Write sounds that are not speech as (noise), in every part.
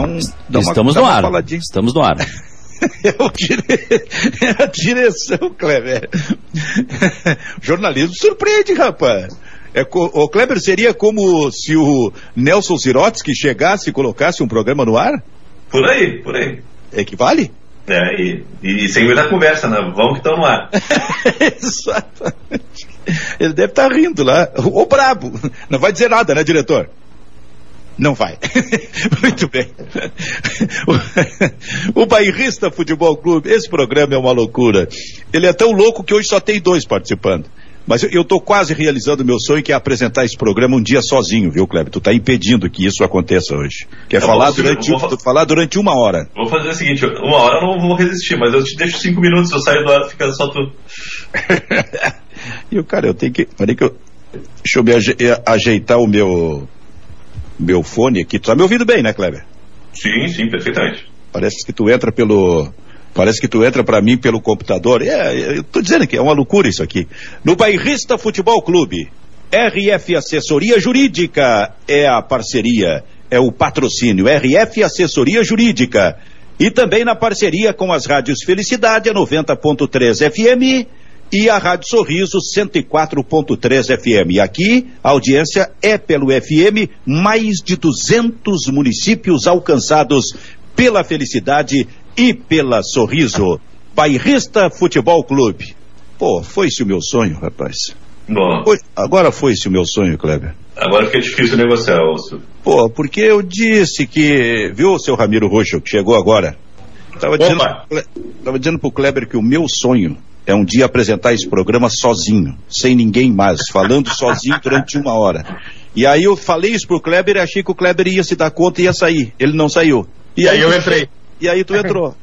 Dá um, dá Estamos uma, no dá uma ar. faladinha. Estamos no ar. (laughs) É, dire... é a direção, Kleber. (laughs) Jornalismo surpreende, rapaz. É co... O Kleber seria como se o Nelson Zirotsky chegasse e colocasse um programa no ar? Por aí, por aí. Equivale? É, e, e sem muita conversa, né? Vamos que estão no ar. Exatamente. Ele deve estar rindo lá. Ô brabo. Não vai dizer nada, né, diretor? Não vai. (laughs) Muito bem. (laughs) O, o Bairrista Futebol Clube, esse programa é uma loucura. Ele é tão louco que hoje só tem dois participando. Mas eu, tô quase realizando o meu sonho, que é apresentar esse programa um dia sozinho, viu, Kleber? Tu tá impedindo que isso aconteça hoje. Quer Eu falar, vou- durante, vou- tu falar durante uma hora. Vou fazer o seguinte, uma hora eu não vou resistir, mas eu te deixo cinco minutos, eu saio do ar, fica só tu. (laughs) E o cara, eu tenho que. Peraí que eu. Deixa eu me eh, ajeitar o meu. Meu fone aqui. Tu tá me ouvindo bem, né, Kleber? Sim, sim, perfeitamente. Parece que tu entra pelo. Parece que tu entra pra mim pelo computador. É, eu tô dizendo que é uma loucura isso aqui. No Bairrista Futebol Clube, RF Assessoria Jurídica é a parceria, é o patrocínio. RF Assessoria Jurídica. E também na parceria com as rádios Felicidade, a 90.3 FM e a Rádio Sorriso 104.3 FM. E aqui a audiência é pelo FM, mais de 200 municípios alcançados pela Felicidade e pela Sorriso. Bairrista Futebol Clube. Pô, foi-se o meu sonho, rapaz. Bom, Foi- agora foi-se o meu sonho, Kleber. agora fica difícil negociar, Osso. Pô, porque eu disse que. Viu, seu Ramiro Roxo, que chegou agora? Tava dizendo, Opa. tava dizendo pro Kleber que o meu sonho é um dia apresentar esse programa sozinho, sem ninguém mais, falando sozinho durante uma hora. E aí eu falei isso pro Kleber e achei que o Kleber ia se dar conta e ia sair. Ele não saiu. E aí eu entrei. E aí tu entrou.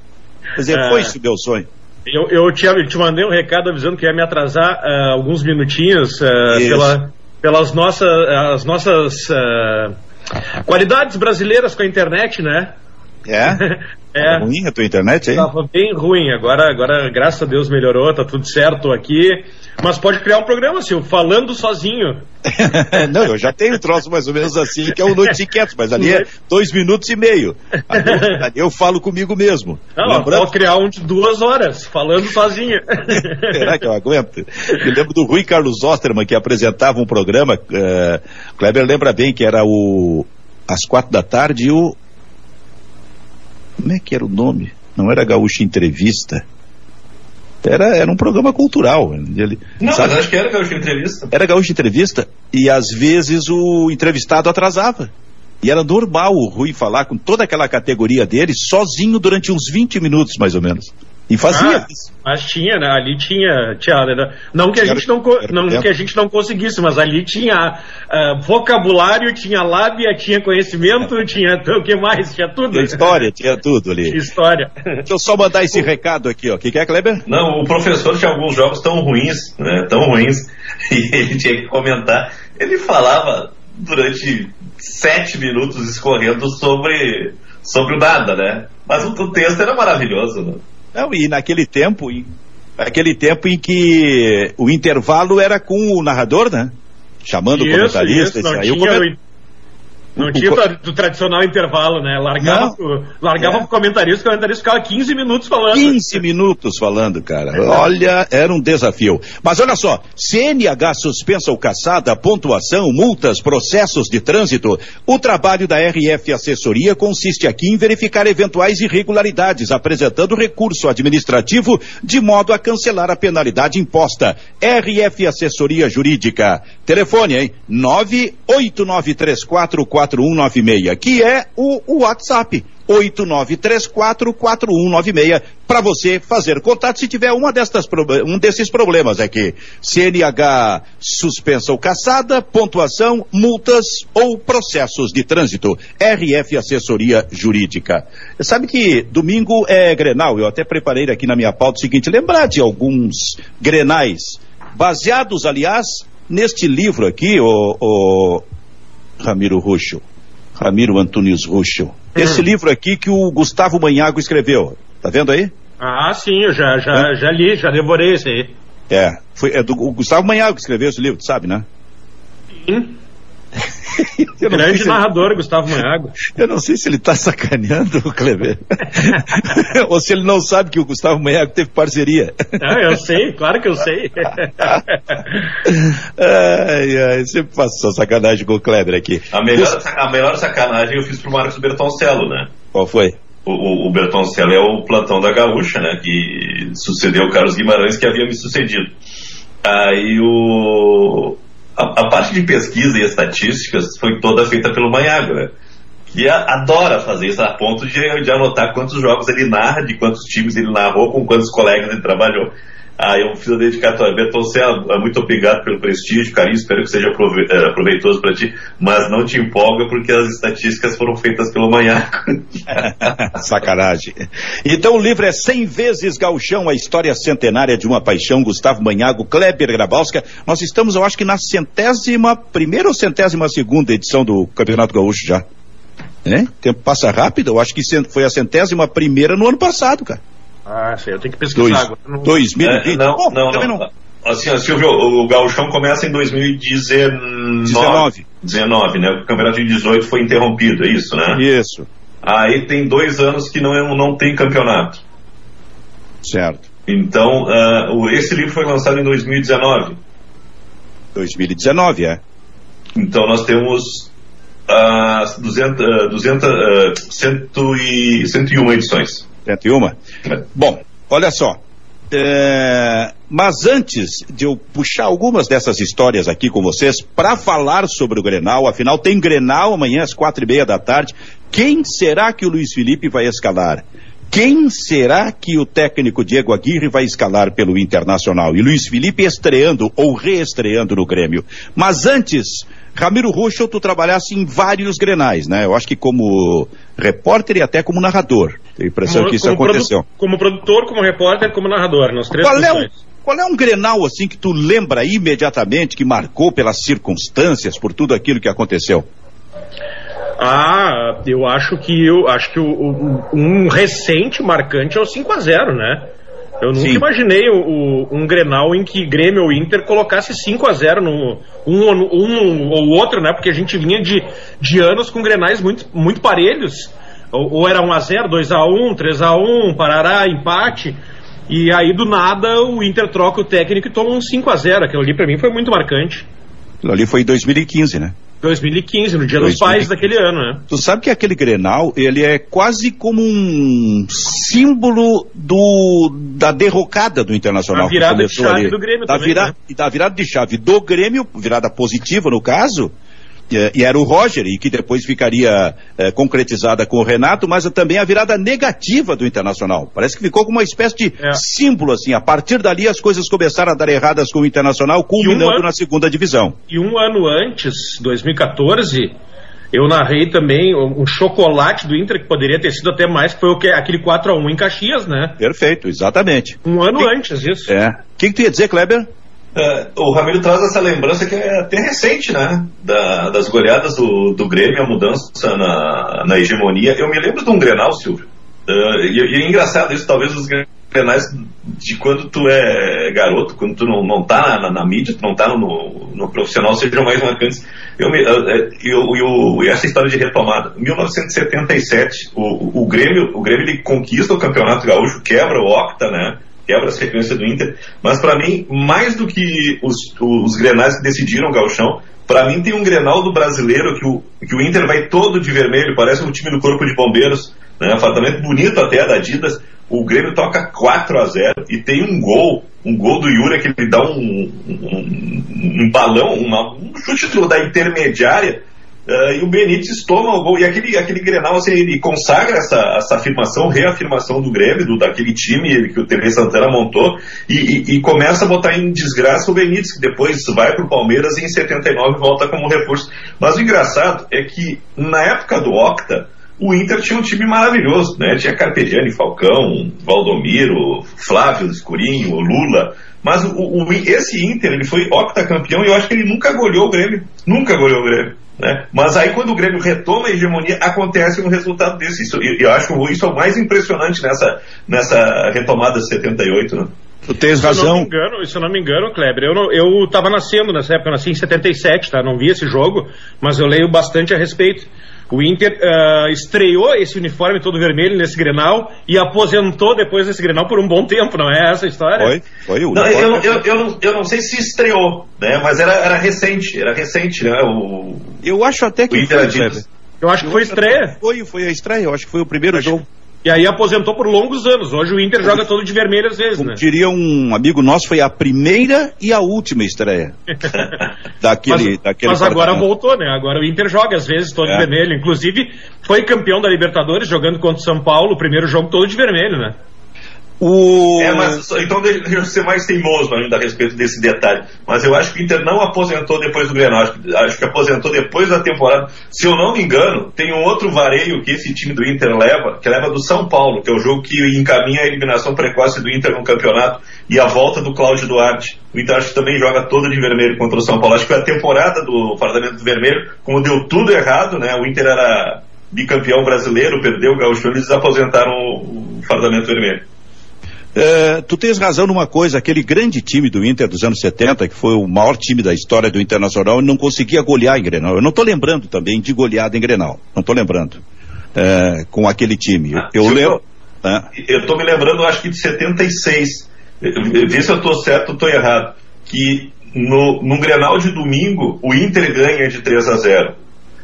Quer dizer, É. foi esse o meu sonho. Eu, eu, te, eu te mandei um recado avisando que ia me atrasar ah, alguns minutinhos Isso. pela, pelas nossas, as nossas ah, qualidades brasileiras com a internet, né? É? (laughs) É. Tava ruim a tua internet aí? Tava bem ruim, agora, agora, graças a Deus, melhorou, tá tudo certo aqui. Mas pode criar um programa, Silvio, falando sozinho. (laughs) não, eu já tenho um troço mais ou menos assim, que é o Noite Quieto, mas ali é dois minutos e meio. Ali eu, (laughs) ali eu falo comigo mesmo. Não, Lembrando, pode criar um de duas horas, falando sozinho. será que eu aguento? Me lembro do Rui Carlos Osterman, que apresentava um programa, eh, Kleber lembra bem que era o às quatro da tarde e o como é que era o nome? Não era Gaúcha Entrevista. Era, era um programa cultural. Ele, Não, sabe? mas acho que era tinha entrevista. Era gaúcho entrevista e às vezes o entrevistado atrasava. E era normal o Rui falar com toda aquela categoria dele sozinho durante uns 20 minutos, mais ou menos. E fazia Ah, isso. Mas tinha, né? Ali tinha, tinha né? não que a gente não, não que a gente não conseguisse, mas ali tinha ah, vocabulário, tinha lábia, tinha conhecimento, (laughs) tinha o que mais, tinha tudo. Tinha história, tinha tudo ali. História. Deixa eu só mandar esse recado aqui, ó. O que, que é, Kleber? Não, o professor tinha alguns jogos tão ruins, né, tão ruins, (laughs) e ele tinha que comentar. Ele falava durante sete minutos escorrendo sobre, sobre o nada, né? Mas o, o texto era maravilhoso, né? Não, e naquele tempo, em, naquele tempo em que o intervalo era com o narrador, né? Chamando o comentarista. isso, aí o coment- não o tinha tra- do tradicional intervalo, né? Largava, Não. pro, largava É. pro comentarista, o comentarista ficava 15 minutos falando. 15 minutos falando, cara. Olha, era um desafio. Mas olha só, CNH suspensa ou caçada, pontuação, multas, processos de trânsito. O trabalho da RF Assessoria consiste aqui em verificar eventuais irregularidades, apresentando recurso administrativo de modo a cancelar a penalidade imposta. RF Assessoria Jurídica. Telefone, hein? 989344196, que é o, o WhatsApp. 89344196 para você fazer contato se tiver uma destas, um desses problemas aqui. CNH suspensa ou caçada, pontuação, multas ou processos de trânsito. RF Assessoria Jurídica. Sabe que domingo é Grenal, eu até preparei aqui na minha pauta o seguinte, lembrar de alguns Grenais, baseados, aliás, neste livro aqui, o, o Ramiro Ruxo. Ramiro Antunes Ruxo. Esse livro aqui que o Gustavo Manhago escreveu. Tá vendo aí? Ah, sim, eu já, já, já li, já devorei esse aí. É. Foi, é do o Gustavo Manhago que escreveu esse livro, tu sabe, né? Sim. (laughs) (laughs) Grande se narrador. Gustavo Manhago. (laughs) Eu não sei se ele está sacaneando o (laughs) Kleber. Ou se ele não sabe que o Gustavo Manhago teve parceria. Ah, eu sei, claro que eu sei. ai, ai, sempre faço só sacanagem com o Kleber aqui. A melhor, a melhor sacanagem eu fiz pro Marcos Bertoncello, né? Qual foi? O, o Bertoncello é o plantão da Gaúcha, né? Que sucedeu o Carlos Guimarães, que havia me sucedido. Aí o, a, a, parte de pesquisa e estatísticas foi toda feita pelo Manhago, né? Que adora fazer isso a ponto de, de anotar quantos jogos ele narra, de quantos times ele narrou, com quantos colegas ele trabalhou. Ah, eu fiz a dedicatória. Bertoncelo, é muito obrigado pelo prestígio, carinho, espero que seja é, aproveitoso para ti, mas não te empolga porque as estatísticas foram feitas pelo Manhaco. (laughs) Sacanagem. Então o livro é 100 vezes Gauchão, a história centenária de uma paixão, Gustavo Manhago, Kleber Grabowska. Nós estamos, eu acho que na centésima primeira ou centésima segunda edição do Campeonato Gaúcho já. É? O tempo passa rápido, eu acho que foi a centésima primeira no ano passado, cara. Ah, sei, eu tenho que pesquisar Dois, agora. 2020? É, não, não, não, não. Assim, Silvio, o Gauchão começa em 2019. 19, né? O campeonato de 18 foi interrompido, é isso, né? Isso. Aí tem dois anos que não, é, não tem campeonato. Certo. Então, uh, esse livro foi lançado em 2019. 2019, é. Então nós temos uh, 200, uh, 200, uh, 100 e, 101 edições. 101? Bom, olha só. É, mas antes de eu puxar algumas dessas histórias aqui com vocês para falar sobre o Grenal, afinal tem Grenal amanhã às quatro e meia da tarde. Quem será que o Luiz Felipe vai escalar? Quem será que o técnico Diego Aguirre vai escalar pelo Internacional? E Luiz Felipe estreando ou reestreando no Grêmio. Mas antes, Ramiro Ruschel, tu trabalhasse em vários grenais, né? Eu acho que como repórter e até como narrador. Tenho a impressão como, que isso aconteceu. Produ como produtor, como repórter, como narrador, nas três Qual funções. É o... Qual é um Grenal assim que tu lembra imediatamente, que marcou pelas circunstâncias, por tudo aquilo que aconteceu? Ah, eu acho que eu acho que o, o, um recente marcante é o 5 a 0 né? Eu nunca Sim. imaginei o, um Grenal em que Grêmio ou Inter colocasse 5 a 0 no um, um ou outro, né? Porque a gente vinha de, de anos com Grenais muito, muito parelhos. Ou, ou era 1 a 0 2 a 1 3 a 1 Parará, empate. E aí do nada o Inter troca o técnico e toma um 5 a 0 Aquilo ali para mim foi muito marcante. Aquilo ali foi em 2015, né? 2015, no Dia 2015. dos Pais daquele ano, né? Tu sabe que aquele Grenal, ele é quase como um símbolo do, da derrocada do Internacional. Da virada de chave ali. do Grêmio da também, vira, né? Da virada de chave do Grêmio, virada positiva no caso, e era o Roger, e que depois ficaria é, concretizada com o Renato, mas também a virada negativa do Internacional. Parece que ficou como uma espécie de é. símbolo, assim. A partir dali as coisas começaram a dar erradas com o Internacional, culminando um ano, na segunda divisão. E um ano antes, 2014, eu narrei também um chocolate do Inter, que poderia ter sido até mais, que foi o que, aquele 4x1 em Caxias, né? Perfeito, exatamente. Um ano antes disso. É. O que, que tu ia dizer, Kleber? Uh, o Ramiro traz essa lembrança que é até recente, né? Da, das goleadas do, do Grêmio, a mudança na, na hegemonia. Eu me lembro de um Grenal, Silvio. Uh, e, e, é engraçado isso, talvez os Grenais de quando tu é garoto, quando tu não, não tá na, na mídia, tu não tá no, no profissional, sejam mais marcantes. Eu, me, eu, eu, eu, essa história de retomada. 1977, o, o Grêmio, o Grêmio ele conquista o Campeonato Gaúcho, quebra o Octa, né? Quebra a sequência do Inter. Mas para mim, mais do que os, os grenais que decidiram o galchão, para mim tem um grenal do brasileiro que o, que o Inter vai todo de vermelho, parece um time do Corpo de Bombeiros, né? Apartamento bonito até da Adidas. O Grêmio toca 4 a 0 e tem um gol, um gol do Yuri que ele dá um, um, um balão, uma, um chute da intermediária Uh, e o Benítez toma o gol. E aquele, aquele Grenal, assim, ele consagra essa, essa afirmação, reafirmação do Grêmio, do, daquele time que o TV Santana montou, e, e, e, começa a botar em desgraça o Benítez, que depois vai para o Palmeiras e em 79 volta como reforço. Mas o engraçado é que na época do Octa, o Inter tinha um time maravilhoso, né? Tinha Carpegiani, Falcão, Valdomiro, Flávio Escurinho, Lula. Mas o, o, esse Inter, ele foi octacampeão e eu acho que ele nunca goleou o Grêmio. Nunca goleou o Grêmio. Né? Mas aí quando o Grêmio retoma a hegemonia, acontece um resultado desse. Isso, eu, eu acho que isso é o mais impressionante nessa, nessa retomada de 78. Né? Tu tens razão. Se eu não me engano, se eu não me engano Kleber, eu, não, eu tava nascendo nessa época, eu nasci em 77, tá? Não vi esse jogo, mas eu leio bastante a respeito. O Inter uh, estreou esse uniforme todo vermelho nesse Grenal e aposentou depois desse Grenal por um bom tempo, não é essa a história? Foi, foi o não, eu, eu, eu, não, eu não sei se estreou, né? Mas era, era recente, era recente, né? O, eu acho até que o Inter foi, Eu acho que foi estreia. Foi, foi a estreia, eu acho que foi o primeiro acho, jogo. E aí aposentou por longos anos. Hoje o Inter joga todo de vermelho às vezes, Como né? diria um amigo nosso, foi a primeira e a última estreia. (laughs) daquele, mas, daquele mas agora voltou, né? Agora o Inter joga às vezes todo é. de vermelho. Inclusive, foi campeão da Libertadores jogando contra o São Paulo, o primeiro jogo todo de vermelho, né? O... É, mas então deixa eu ser mais teimoso ainda a respeito desse detalhe. Mas eu acho que o Inter não aposentou depois do Grenal. Acho acho que aposentou depois da temporada. Se eu não me engano, tem um outro vareio que esse time do Inter leva, que leva do São Paulo, que é o jogo que encaminha a eliminação precoce do Inter no campeonato e a volta do Cláudio Duarte. O Inter acho que também joga todo de vermelho contra o São Paulo. Acho que a temporada do Fardamento Vermelho, como deu tudo errado, né? O Inter era bicampeão brasileiro, perdeu o Gaúcho, eles aposentaram o Fardamento Vermelho. É, tu tens razão numa coisa, aquele grande time do Inter dos anos 70, que foi o maior time da história do Internacional, não conseguia golear em Grenal. Eu não estou lembrando também de goleada em Grenal. Não estou lembrando. É, com aquele time. Ah, eu lembro. Eu estou me lembrando, acho que de 76. Vê se eu estou certo ou estou errado. Que no, no Grenal de domingo, o Inter ganha de 3 a 0.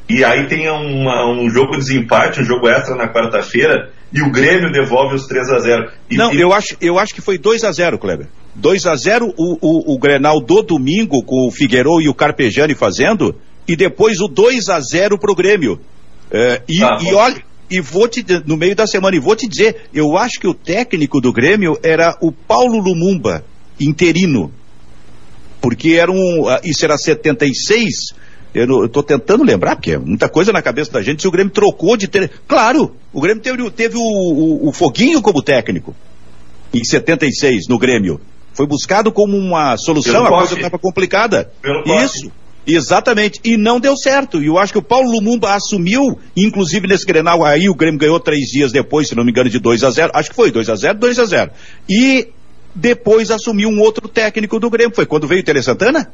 E aí tem uma, um jogo de desempate, um jogo extra na quarta-feira, e o Grêmio devolve os 3 a 0 e, Não, e... eu, acho, eu acho que foi 2 a 0 Kleber. 2 a 0 o, o, o Grenal do domingo, com o Figueiredo e o Carpegiani fazendo, e depois o 2 a 0 pro Grêmio. É, e, ah, e olha, e vou te no meio da semana, e vou te dizer, eu acho que o técnico do Grêmio era o Paulo Lumumba, interino. Porque era um. Ah, isso era 76, eu estou tentando lembrar, porque é muita coisa na cabeça da gente, se o Grêmio trocou de ter. Claro, o Grêmio teve, teve o, o, o Foguinho como técnico em 76 no Grêmio. Foi buscado como uma solução, Pelo a coisa estava complicada. Pelo Isso. Exatamente, e não deu certo. E eu acho que o Paulo Lumumba assumiu, inclusive nesse Grenal aí, o Grêmio ganhou três dias depois, se não me engano, de 2 a 0 Acho que foi 2 a 0 2 a 0 E depois assumiu um outro técnico do Grêmio. Foi quando veio o Tele Santana?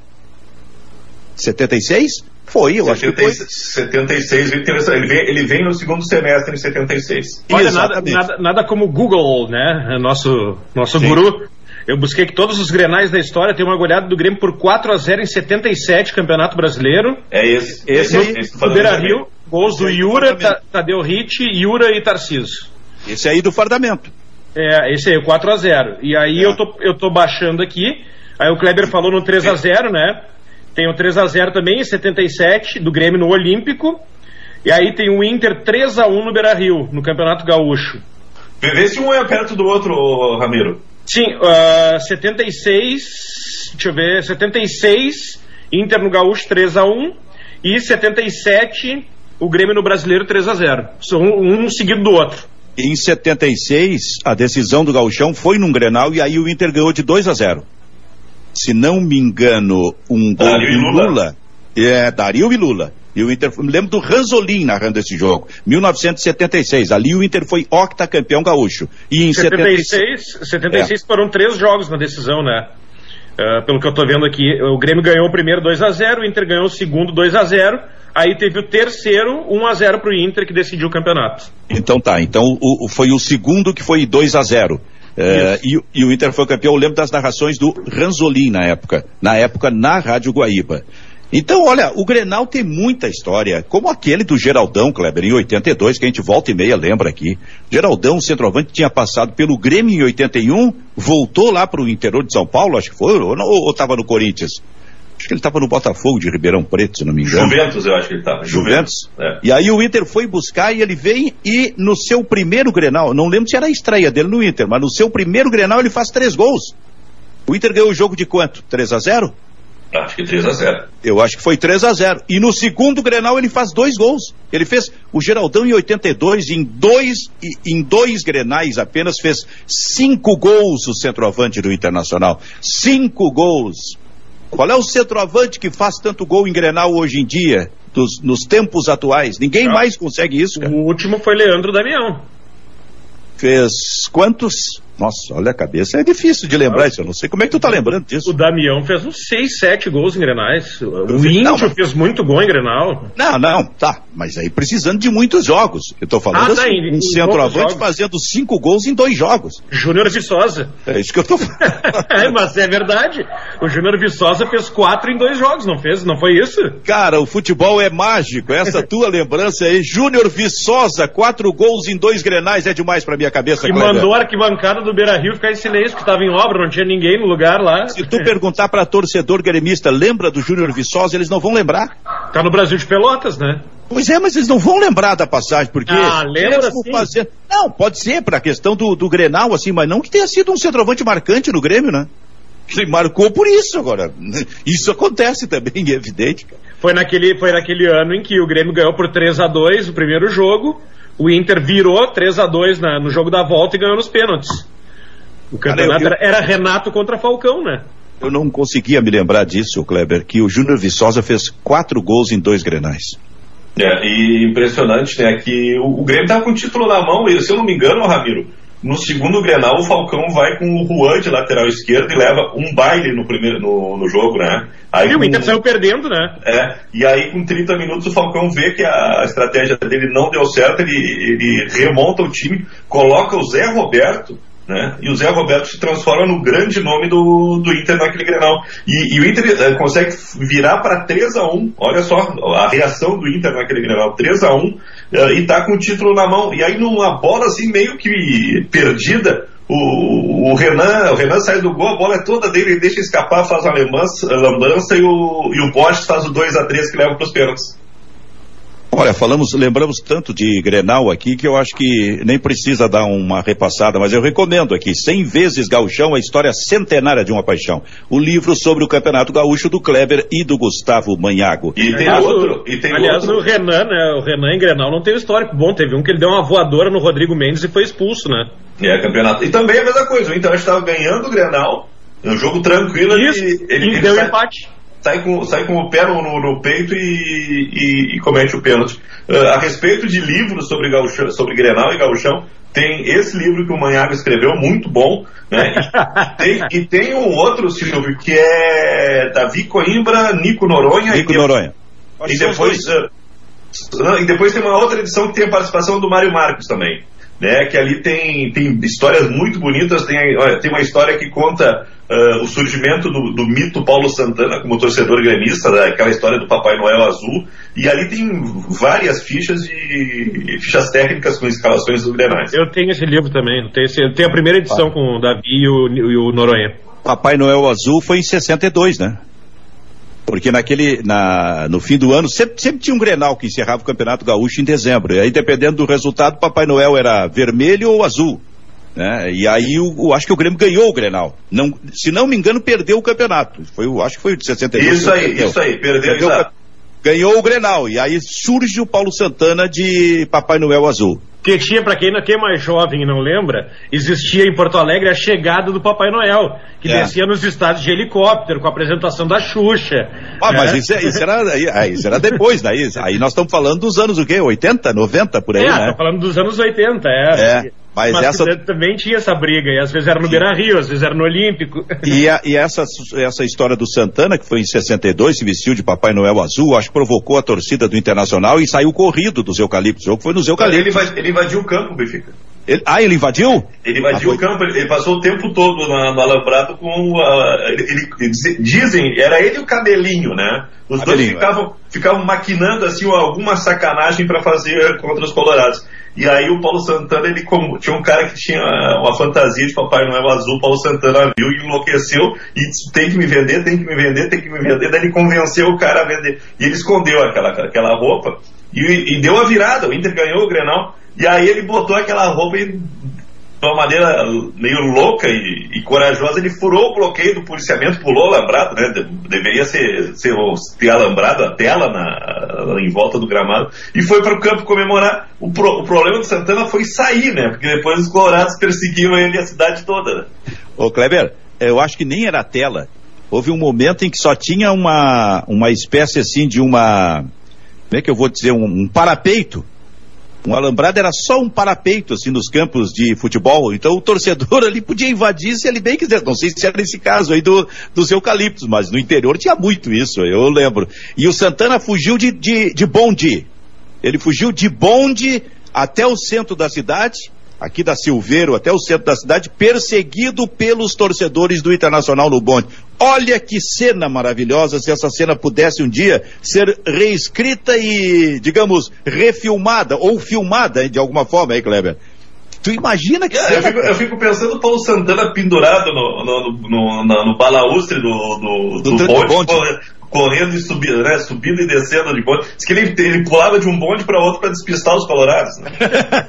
76? Foi, eu 70, acho que foi. 76, ele vem, ele vem no segundo semestre em 76. Olha, nada, nada, nada, como Google, né? Nosso, nosso guru. Eu busquei que todos os grenais da história tem uma goleada do Grêmio por 4 a 0 em 77, Campeonato Brasileiro. É esse. Esse, esse, esse do Beira Rio, gols do Yura, Tadeu Hit, Yura e Tarciso. Esse aí do fardamento. É, esse aí, 4 a 0 E aí é. eu, tô, eu tô baixando aqui. Aí o Kleber falou no 3 a 0 né? Tem o 3 a 0 também em 77 do Grêmio no Olímpico. E aí tem o Inter 3 a 1 no Beira-Rio, no Campeonato Gaúcho. Vê se um é perto do outro, Ramiro. Sim, uh, 76, deixa eu ver, 76, Inter no Gaúcho 3 a 1 e 77, o Grêmio no Brasileiro 3 a 0. São um, um seguido do outro. Em 76, a decisão do Gauchão foi num Grenal e aí o Inter ganhou de 2 a 0 se não me engano, um gol Dario do Lula. Lula. É, Dario e Lula. E o Inter, me lembro do Ranzolin narrando esse jogo, 1976. Ali o Inter foi octacampeão gaúcho. E em 76, 76, 76 é. foram três jogos na decisão, né? Uh, pelo que eu tô vendo aqui, o Grêmio ganhou o primeiro 2 a 0 o Inter ganhou o segundo 2 a 0 aí teve o terceiro 1 a 0 pro Inter que decidiu o campeonato. Então tá, então o, foi o segundo que foi 2 a 0 é, e, e, o Inter foi campeão, eu lembro das narrações do Ranzolin na época, na época na Rádio Guaíba. Então, olha, o Grenal tem muita história, como aquele do Geraldão, Kleber, em 82, que a gente volta e meia lembra aqui. Geraldão, centroavante, tinha passado pelo Grêmio em 81, voltou lá para o interior de São Paulo, acho que foi, ou estava no Corinthians? Acho que ele estava no Botafogo de Ribeirão Preto, se não me engano. Juventus, eu acho que ele estava. Juventus. É. E aí o Inter foi buscar e ele vem e no seu primeiro Grenal, não lembro se era a estreia dele no Inter, mas no seu primeiro Grenal ele faz três gols. O Inter ganhou o jogo de quanto? 3 a 0 Acho que 3 a 0 Eu acho que foi 3 a 0 E no segundo Grenal ele faz dois gols. Ele fez o Geraldão em 82, em dois, em dois Grenais apenas fez cinco gols o centroavante do Internacional. Cinco gols. Qual é o centroavante que faz tanto gol em Grenal hoje em dia, dos, nos tempos atuais? Ninguém mais consegue isso, cara. O último foi Leandro Damião. Fez quantos? Nossa, olha a cabeça, é difícil de lembrar isso. Eu não sei como é que tu tá lembrando disso. O Damião fez uns 6, 7 gols em Grenais. O Índio não, mas... fez muito gol em Grenal. Não, não, tá. Mas aí precisando de muitos jogos. Eu tô falando ah, tá, assim, em, um centroavante fazendo 5 gols em dois jogos. Júnior Viçosa. É isso que eu tô falando. (laughs) é, mas é verdade. O Júnior Viçosa fez 4 em dois jogos, não fez? Não foi isso? Cara, o futebol é mágico. Essa (laughs) tua lembrança aí, Júnior Viçosa, 4 gols em dois Grenais é demais pra minha cabeça. E mandou a arquibancada do Beira Rio ficar em silêncio, que estava em obra, não tinha ninguém no lugar lá. Se tu perguntar para torcedor gremista, lembra do Júnior Viçosa, eles não vão lembrar. Tá no Brasil de Pelotas, né? Pois é, mas eles não vão lembrar da passagem, porque. Ah, lembra sim. Fazer... Não, pode ser para a questão do, do Grenal, assim, mas não que tenha sido um centroavante marcante no Grêmio, né? Ele marcou por isso agora. (laughs) Isso acontece também, é evidente. Foi naquele, foi naquele ano em que o Grêmio ganhou por 3 a 2 o primeiro jogo. O Inter virou 3 a 2 na, no jogo da volta e ganhou nos pênaltis. O campeonato Cara, eu, eu... era Renato contra Falcão, né? Eu não conseguia me lembrar disso, Kleber, que o Júnior Viçosa fez quatro gols em dois grenais. É, e impressionante, né, que o, o Grêmio estava com o título na mão, e se eu não me engano, Ramiro, no segundo Grenal, o Falcão vai com o Juan de lateral esquerdo e leva um baile no primeiro no, no jogo, né? Aí, e o Inter saiu perdendo, né? É, e aí com 30 minutos o Falcão vê que a estratégia dele não deu certo, ele, ele remonta o time, coloca o Zé Roberto né? E o Zé Roberto se transforma no grande nome do, do Inter naquele Grenal. E, e o Inter uh, consegue virar para 3 a 1 Olha só a reação do Inter naquele Grenal, 3 a 1 uh, eh, e tá com o título na mão. E aí numa bola assim meio que perdida, o, o, Renan, o Renan sai do gol, a bola é toda dele, ele deixa escapar, faz a lambança e o, e o Borges faz o 2 a 3 que leva para os pênaltis. Olha, falamos, lembramos tanto de Grenal aqui que eu acho que nem precisa dar uma repassada, mas eu recomendo aqui, 100 vezes Gauchão, a história centenária de uma paixão. O livro sobre o Campeonato Gaúcho do Kleber e do Gustavo Manhago. E tem aliás, outro, e tem aliás, outro. o Renan, né, o Renan em Grenal não tem histórico bom, teve um que ele deu uma voadora no Rodrigo Mendes e foi expulso, né? É, campeonato. E também a mesma coisa, o Inter estava ganhando o Grenal, um jogo tranquilo, Isso, ele, ele, ele deu sai... empate sai com, sai com o pé no, no peito e, e, e, comete o pênalti. Uh, a respeito de livros sobre, gauchão, sobre Grenal e Gauchão, tem esse livro que o Manhago escreveu, muito bom, né? E (laughs) tem, e tem um outro, Silvio, que é Davi Coimbra, Nico Noronha. Nico e Noronha. E depois, uh, e depois tem uma outra edição que tem a participação do Mário Marcos também né? Que ali tem, tem histórias muito bonitas. Tem, olha, tem uma história que conta uh, o surgimento do, do, mito Paulo Santana como torcedor gremista, né, aquela história do Papai Noel azul. E ali tem várias fichas de fichas técnicas com escalações dos Grenais. Eu tenho esse livro também. Tenho, esse, tenho a primeira edição ah. com o Davi e o, e o Noronha. Papai Noel azul foi em 62, né? Porque naquele, na, no fim do ano, sempre, sempre, tinha um Grenal que encerrava o Campeonato Gaúcho em dezembro. E aí, dependendo do resultado, Papai Noel era vermelho ou azul. Né? E aí, o, acho que o Grêmio ganhou o Grenal. Não, se não me engano, perdeu o campeonato. Foi, acho que foi de 62. Isso aí, perdeu. isso aí, perdeu, perdeu o, Ganhou o Grenal. E aí surge o Paulo Santana de Papai Noel Azul. Que tinha, para quem, quem é mais jovem e não lembra, existia em Porto Alegre a chegada do Papai Noel, que é. descia nos estádios de helicóptero, com a apresentação da Xuxa. Ah, né? mas isso, é, isso, era, isso era depois, daí. Aí nós estamos falando dos anos o quê? 80, 90, por aí, é, né? falando dos anos 80, é. É. Mas, mas essa... também tinha essa briga, e às vezes era no Beira Rio, às vezes era no Olímpico. E, a, e essa, essa história do Santana, que foi em 62, se vestiu de Papai Noel azul, acho que provocou a torcida do Internacional e saiu corrido dos eucaliptos. O jogo foi nos eucaliptos. Ele, ele invadiu o campo, Benfica. Ele, ah, ele invadiu? Ele invadiu ah, o campo, ele, passou o tempo todo na, no alambrado com. Uh, ele, ele, dizem, era ele e o cabelinho, né? Os cabelinho, dois ficavam, é. ficavam maquinando assim alguma sacanagem para fazer contra os Colorados. E aí o Paulo Santana, ele como, tinha um cara que tinha uma fantasia de Papai Noel azul, Paulo Santana viu e enlouqueceu e disse, tem que me vender, tem que me vender, tem que me vender. Daí ele convenceu o cara a vender. E ele escondeu aquela, aquela roupa e, e deu a virada, o Inter ganhou o Grenal. E aí ele botou aquela roupa e uma maneira meio louca e, e, corajosa, ele furou o bloqueio do policiamento, pulou alambrado, né? De, deveria ser, ser ter alambrado a tela na, em volta do gramado e foi para o campo comemorar. O, pro, o, problema do Santana foi sair, né? Porque depois os colorados (laughs) perseguiam ele a cidade toda. Né? Ô Kleber, eu acho que nem era tela. Houve um momento em que só tinha uma, uma espécie assim de uma. Como é que eu vou dizer? Um, um parapeito Um alambrado era só um parapeito, assim, nos campos de futebol. Então o torcedor (laughs) ali podia invadir se ele bem quiser. Não sei se era esse caso aí do, dos eucaliptos, mas no interior tinha muito isso, eu lembro. E o Santana fugiu de, de, de bonde. Ele fugiu de bonde até o centro da cidade aqui da Silveiro até o centro da cidade, perseguido pelos torcedores do Internacional no bonde. Olha que cena maravilhosa se essa cena pudesse um dia ser reescrita e, digamos, refilmada ou filmada de alguma forma aí, Kleber. Tu imagina que. Eu, fico, eu, fico, pensando o Paulo Santana pendurado no, no, no, no, no balaustre do, do, do, do bonde, bonde correndo e subindo, né? Subindo e descendo de bonde. Diz que ele, ele pulava de um bonde para outro para despistar os colorados. Né?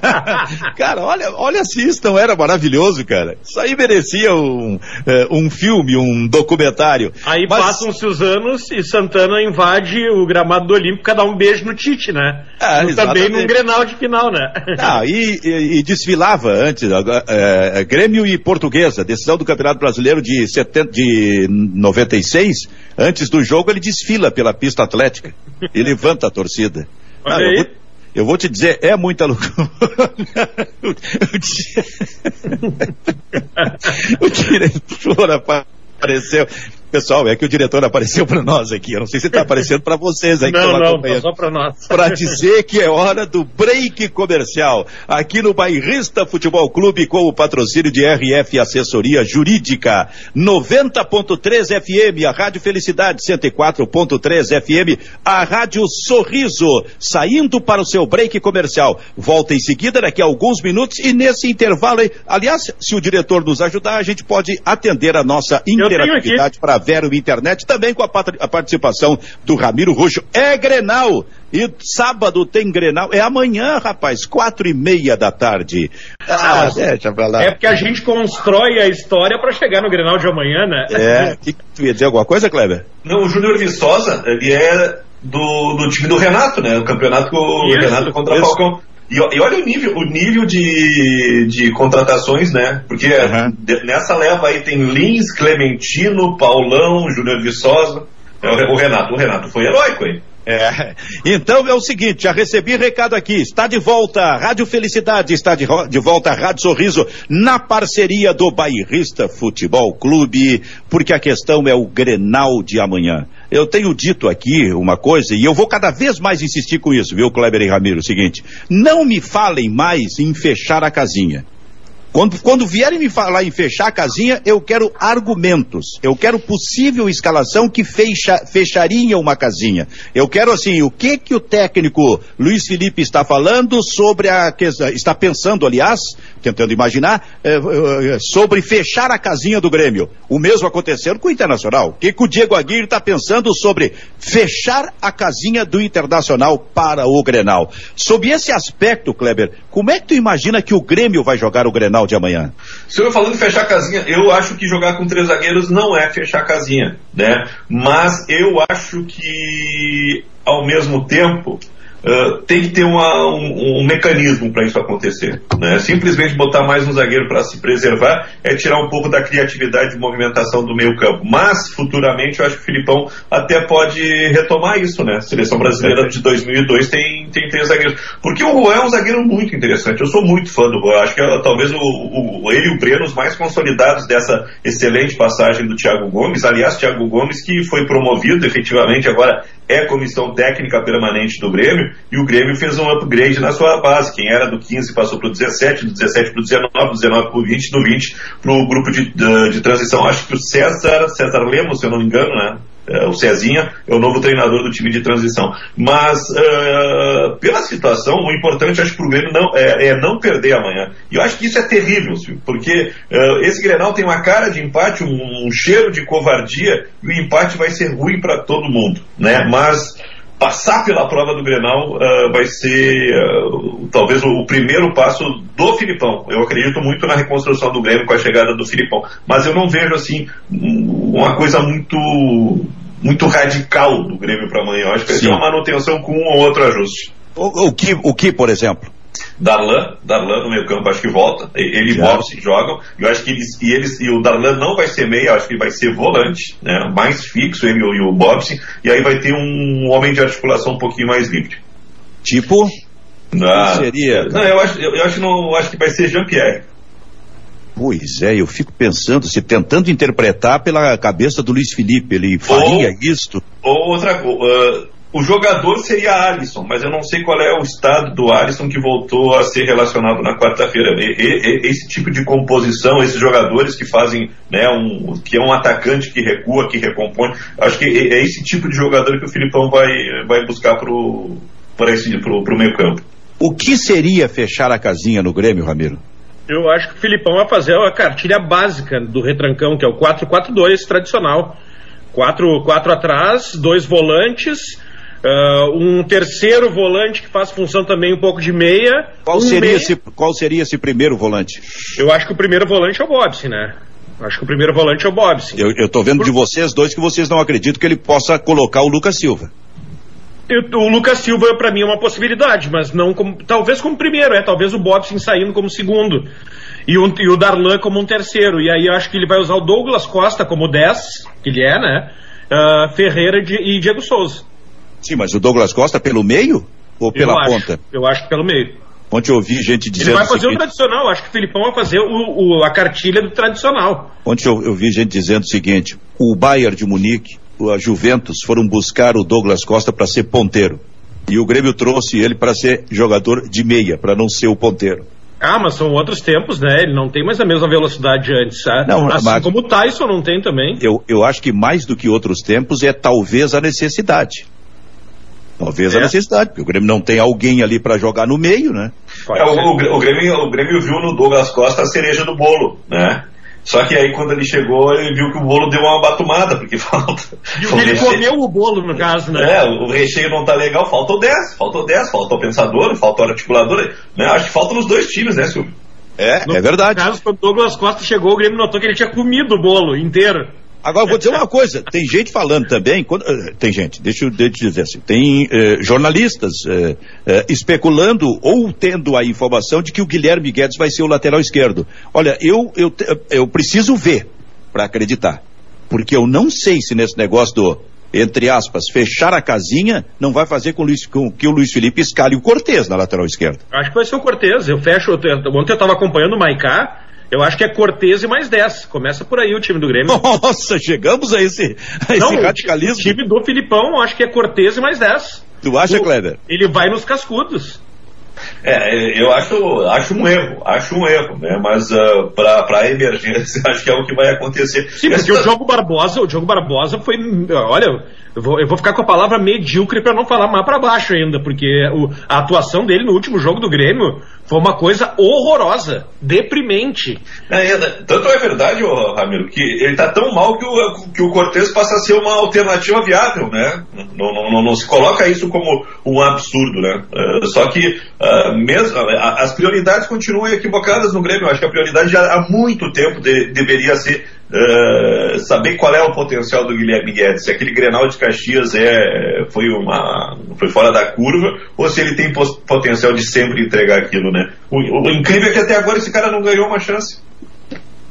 (laughs) cara, olha, olha se isso não era maravilhoso, cara. Isso aí merecia um, é, um filme, um documentário. Aí Mas... passam-se os anos e Santana invade o gramado do Olímpico para dar um beijo no Tite, né? Ah, também num Grenal de final, né? Ah, e, e, e desfilava antes, é, Grêmio e Portuguesa, decisão do Campeonato Brasileiro de, 70, de 96, antes do jogo ele desfila pela pista atlética e levanta a torcida. Ah, eu, vou, eu, vou, te dizer, é muita loucura. (laughs) o diretor apareceu. Pessoal, é que o diretor apareceu para nós aqui. Eu não sei se está aparecendo para vocês aí. Não, não, tá só para nós. Para dizer que é hora do break comercial. Aqui no Bairrista Futebol Clube com o patrocínio de RF Assessoria Jurídica. 90.3 FM, a Rádio Felicidade 104.3 FM, a Rádio Sorriso. Saindo para o seu break comercial. Volta em seguida daqui a alguns minutos e nesse intervalo aí, aliás, se o diretor nos ajudar, a gente pode atender a nossa interatividade para Vero Internet, também com a, a participação do Ramiro Roxo. É Grenal! E sábado tem Grenal. É amanhã, rapaz, quatro e meia da tarde. Ah, ah deixa pra lá. É porque a gente constrói a história para chegar no Grenal de amanhã, né? É. Que, tu ia dizer alguma coisa, Kleber? Não, o Júnior Viçosa, ele é do, do time do Renato, né? O campeonato com o Renato contra o Falcão. E, e, olha o nível, o nível de, de contratações, né? Porque uhum. de, nessa leva aí tem Lins, Clementino, Paulão, Júnior Viçosa. É o, o Renato, o Renato foi heróico aí. É. Então é o seguinte, já recebi recado aqui. Está de volta Rádio Felicidade, está de, de volta Rádio Sorriso, na parceria do Bairrista Futebol Clube, porque a questão é o Grenal de amanhã. Eu tenho dito aqui uma coisa, e eu vou cada vez mais insistir com isso, viu, Kleber e Ramiro? O seguinte, não me falem mais em fechar a casinha. Quando, quando vierem me falar em fechar a casinha, eu quero argumentos. Eu quero possível escalação que fecha, fecharia uma casinha. Eu quero assim, o que que o técnico Luiz Felipe está falando sobre a está pensando, aliás, tentando imaginar, é, sobre fechar a casinha do Grêmio. O mesmo acontecendo com o Internacional. O que, que o Diego Aguirre está pensando sobre fechar a casinha do Internacional para o Grenal? Sob esse aspecto, Kleber, como é que tu imagina que o Grêmio vai jogar o Grenal de amanhã? Senhor, falando em fechar a casinha, eu acho que jogar com três zagueiros não é fechar a casinha, né? Mas eu acho que, ao mesmo tempo, Uh, tem que ter uma, um, um, mecanismo para isso acontecer. Né? Simplesmente botar mais um zagueiro para se preservar é tirar um pouco da criatividade de movimentação do meio campo. Mas, futuramente, eu acho que o Filipão até pode retomar isso. Né? A seleção brasileira de 2002 tem, tem três zagueiros. Porque o Juan é um zagueiro muito interessante. Eu sou muito fã do Juan. Acho que é, talvez o, o, ele e o Breno os mais consolidados dessa excelente passagem do Thiago Gomes. Aliás, Thiago Gomes que foi promovido efetivamente agora é comissão técnica permanente do Grêmio e o Grêmio fez um upgrade na sua base. Quem era do 15 passou para o 17, do 17 para o 19, do 19 para o 20, do 20 para o grupo de, de, de, transição. Acho que o César, César Lemos, se eu não me engano, né? É, o Cezinha é o novo treinador do time de transição. Mas, uh, pela situação, o importante, acho, para o Grêmio não, é, é, não perder amanhã. E eu acho que isso é terrível, Silvio, porque uh, esse Grenal tem uma cara de empate, um, um, cheiro de covardia, e o empate vai ser ruim para todo mundo. Né? Mas passar pela prova do Grenal uh, vai ser uh, talvez o, o, primeiro passo do Filipão. Eu acredito muito na reconstrução do Grêmio com a chegada do Filipão, mas eu não vejo assim uma coisa muito muito radical do Grêmio para amanhã. Eu acho que vai ser uma manutenção com um ou outro ajuste. O, o, que, o que, por exemplo? Darlan, Darlan no meio campo acho que volta. Ele e Bobson jogam. Eu acho que eles e eles e o Darlan não vai ser meia, acho que vai ser volante, né? Mais fixo ele e o Bobson. E aí vai ter um homem de articulação um pouquinho mais livre. Tipo Ah, seria? Não, eu acho, eu, eu acho, não, acho que vai ser Jean-Pierre. Pois é, eu fico pensando, se tentando interpretar pela cabeça do Luiz Felipe, ele faria ou, isto? Ou outra uh, o jogador seria Alisson, mas eu não sei qual é o estado do Alisson que voltou a ser relacionado na quarta-feira. Esse tipo de composição, esses jogadores que fazem, né, um, que é um atacante que recua, que recompõe, acho que é esse tipo de jogador que o Filipão vai, vai buscar para o meio campo. O que seria fechar a casinha no Grêmio, Ramiro? Eu acho que o Filipão vai fazer a cartilha básica do retrancão, que é o 4-4-2 tradicional. Quatro, quatro atrás, dois volantes, uh, um terceiro volante que faz função também um pouco de meia. Qual, um seria, meia... Esse, qual seria esse primeiro volante? Eu acho que o primeiro volante é o Bobson, né? Acho que o primeiro volante é o Bobson. Eu, eu tô vendo Por... de vocês dois que vocês não acreditam que ele possa colocar o Lucas Silva. Eu, o Lucas Silva, para mim, é uma possibilidade, mas não como. Talvez como primeiro, é. Talvez o Bobson saindo como segundo. E, um, e o Darlan como um terceiro. E aí eu acho que ele vai usar o Douglas Costa como 10, que ele é, né? Uh, Ferreira e Diego Souza. Sim, mas o Douglas Costa pelo meio ou pela eu ponta? Acho, eu acho que pelo meio. Ontem eu ouvi gente dizendo. Ele vai fazer o, seguinte... o tradicional, acho que o Filipão vai fazer o, o, a cartilha do tradicional. Ontem eu, eu vi gente dizendo o seguinte: o Bayern de Munique, a Juventus, foram buscar o Douglas Costa para ser ponteiro. E o Grêmio trouxe ele para ser jogador de meia, para não ser o ponteiro. Ah, mas são outros tempos, né? Ele não tem mais a mesma velocidade de antes. Ah, não, assim mas... como o Tyson não tem também. Eu, eu acho que mais do que outros tempos é talvez a necessidade. Talvez é. a necessidade, porque o Grêmio não tem alguém ali para jogar no meio, né? É, o, o, Grêmio, o Grêmio viu no Douglas Costa a cereja do bolo, né? Só que aí quando ele chegou, ele viu que o bolo deu uma batumada, porque (laughs) falta. E ele recheio. comeu o bolo, no caso, né? É, o recheio não tá legal, faltou 10, faltou 10, faltou pensador, faltou articulador. Né? Acho que falta nos dois times, né, Silvio? É, no é verdade. No caso, quando o Douglas Costa chegou, o Grêmio notou que ele tinha comido o bolo inteiro. Agora, vou dizer uma coisa: tem gente falando também, quando, uh, tem gente, deixa eu, deixa eu, dizer assim, tem uh, jornalistas uh, especulando ou tendo a informação de que o Guilherme Guedes vai ser o lateral esquerdo. Olha, eu, eu, eu preciso ver para acreditar, porque eu não sei se nesse negócio do, entre aspas, fechar a casinha não vai fazer com, Luiz, com que o Luiz Felipe escale o Cortez na lateral esquerda. Acho que vai ser o Cortez. Eu fecho. Ontem eu estava acompanhando o Maicá. Eu acho que é Cortez e mais 10. Começa por aí o time do Grêmio. (laughs) Nossa, chegamos a esse, a esse Não, radicalismo. O time do Filipão, acho que é Cortez e mais 10. Tu acha, Kleber? Ele vai nos cascudos. É, eu acho, acho um erro, acho um erro, né? Mas uh, ah, para a emergência, (laughs) acho que é o que vai acontecer. Sim, porque o Diogo Barbosa, o Diogo Barbosa foi, olha, eu vou, eu vou ficar com a palavra medíocre para não falar mais para baixo ainda, porque o, a atuação dele no último jogo do Grêmio foi uma coisa horrorosa, deprimente. É, é, tanto é verdade, ô, Ramiro, que ele tá tão mal que o, que o Cortez passa a ser uma alternativa viável, né? Não, não, não, não se coloca isso como um absurdo, né? Uh, só que uh, mesmo, as prioridades continuam equivocadas no Grêmio. Eu acho que a prioridade já há muito tempo de, deveria ser uh, saber qual é o potencial do Guilherme Guedes, se aquele Grenal de Caxias é, foi, uma, foi fora da curva, ou se ele tem potencial de sempre entregar aquilo, né? O, o incrível é que até agora esse cara não ganhou uma chance.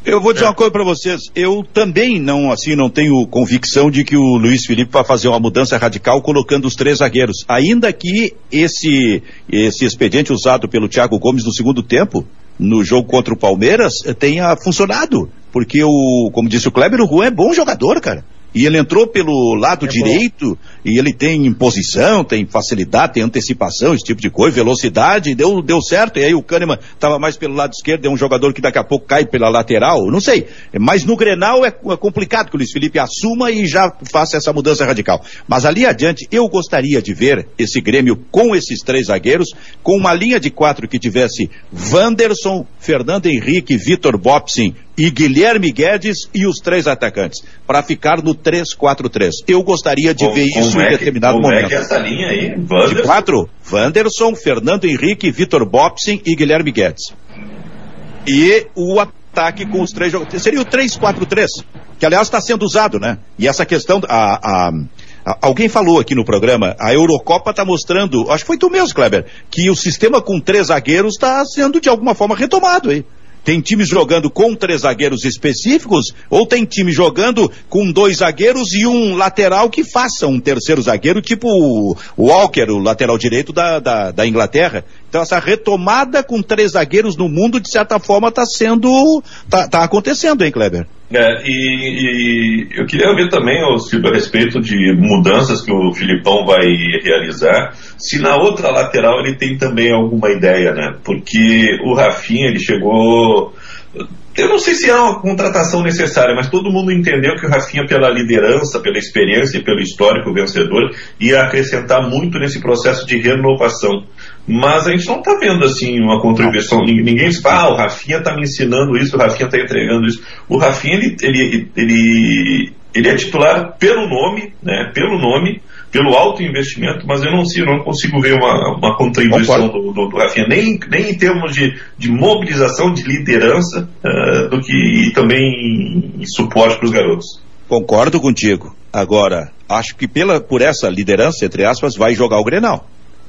Eu vou dizer é. uma coisa para vocês. Eu também não, assim, não tenho convicção de que o Luiz Felipe vai fazer uma mudança radical colocando os três zagueiros. Ainda que esse, esse expediente usado pelo Thiago Gomes no segundo tempo, no jogo contra o Palmeiras, tenha funcionado. Porque o, como disse o Kleber, o Juan é bom jogador, cara. E ele entrou pelo lado é direito bom. e ele tem posição, tem facilidade, tem antecipação, esse tipo de coisa, velocidade, deu, deu certo. E aí o Kahneman estava mais pelo lado esquerdo, é um jogador que daqui a pouco cai pela lateral, não sei. Mas no Grenal é, é complicado que o Luiz Felipe assuma e já faça essa mudança radical. Mas ali adiante, eu gostaria de ver esse Grêmio com esses três zagueiros, com uma linha de quatro que tivesse Wanderson, Fernando Henrique, Vitor Bopsin e Guilherme Guedes e os três atacantes, para ficar no 3-4-3. Eu gostaria de ver isso em determinado momento. Como é que essa linha aí? Wanderson? De quatro, Wanderson, Fernando Henrique, Vitor Bopsin e Guilherme Guedes. E o ataque com os três jogadores. Seria o 3-4-3, que aliás está sendo usado, né? E essa questão, a, a Alguém falou aqui no programa, a Eurocopa está mostrando, acho que foi tu mesmo, Kleber, que o sistema com três zagueiros está sendo de alguma forma retomado aí. Tem times jogando com três zagueiros específicos, ou tem time jogando com dois zagueiros e um lateral que faça um terceiro zagueiro, tipo o Walker, o lateral direito da, da, da Inglaterra, Então essa retomada com três zagueiros no mundo, de certa forma, está sendo. está tá acontecendo, hein, Kleber? É, e, e, eu queria ver também, Silvio, a respeito de mudanças que o Filipão vai realizar, se na outra lateral ele tem também alguma ideia, né? Porque o Rafinha, ele chegou eu não sei se é uma contratação necessária, mas todo mundo entendeu que o Rafinha, pela liderança, pela experiência e pelo histórico vencedor, ia acrescentar muito nesse processo de renovação. Mas a gente não está vendo assim uma contribuição. Ninguém fala, ah, o Rafinha está me ensinando isso, o Rafinha está entregando isso. O Rafinha, ele, ele, ele, ele é titular pelo nome, né? Pelo nome pelo alto investimento, mas eu não, eu não consigo ver uma, uma contribuição do, do, do, Rafinha, nem, nem em termos de, de mobilização, de liderança, uh, do que e também em, em suporte para os garotos. Concordo contigo. Agora, acho que pela, por essa liderança, entre aspas, vai jogar o Grenal.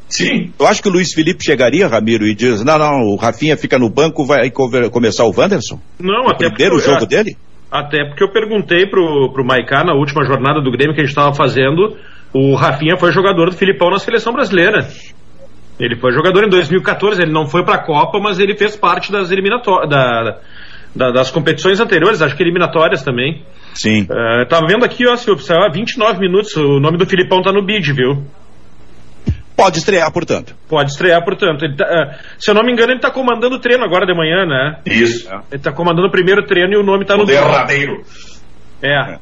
Sim. Eu acho que o Luiz Felipe chegaria, Ramiro, e diz: não, não, o Rafinha fica no banco, vai começar o Wanderson? Não, o até primeiro jogo dele? Até porque eu perguntei pro, pro Maiká na última jornada do Grêmio que a gente estava fazendo o Rafinha foi jogador do Filipão na seleção brasileira. Ele foi jogador em 2014, ele não foi para a Copa, mas ele fez parte das eliminatórias, da, da, das competições anteriores, acho que eliminatórias também. Sim. Uh, tava vendo aqui, ó, se observar, 29 minutos, o nome do Filipão tá no bid, viu? Pode estrear, portanto. Pode estrear, portanto. Tá, uh, se eu não me engano, ele está comandando o treino agora de manhã, né? Isso. Ele está comandando o primeiro treino e o nome está no. Derradeiro. É. é.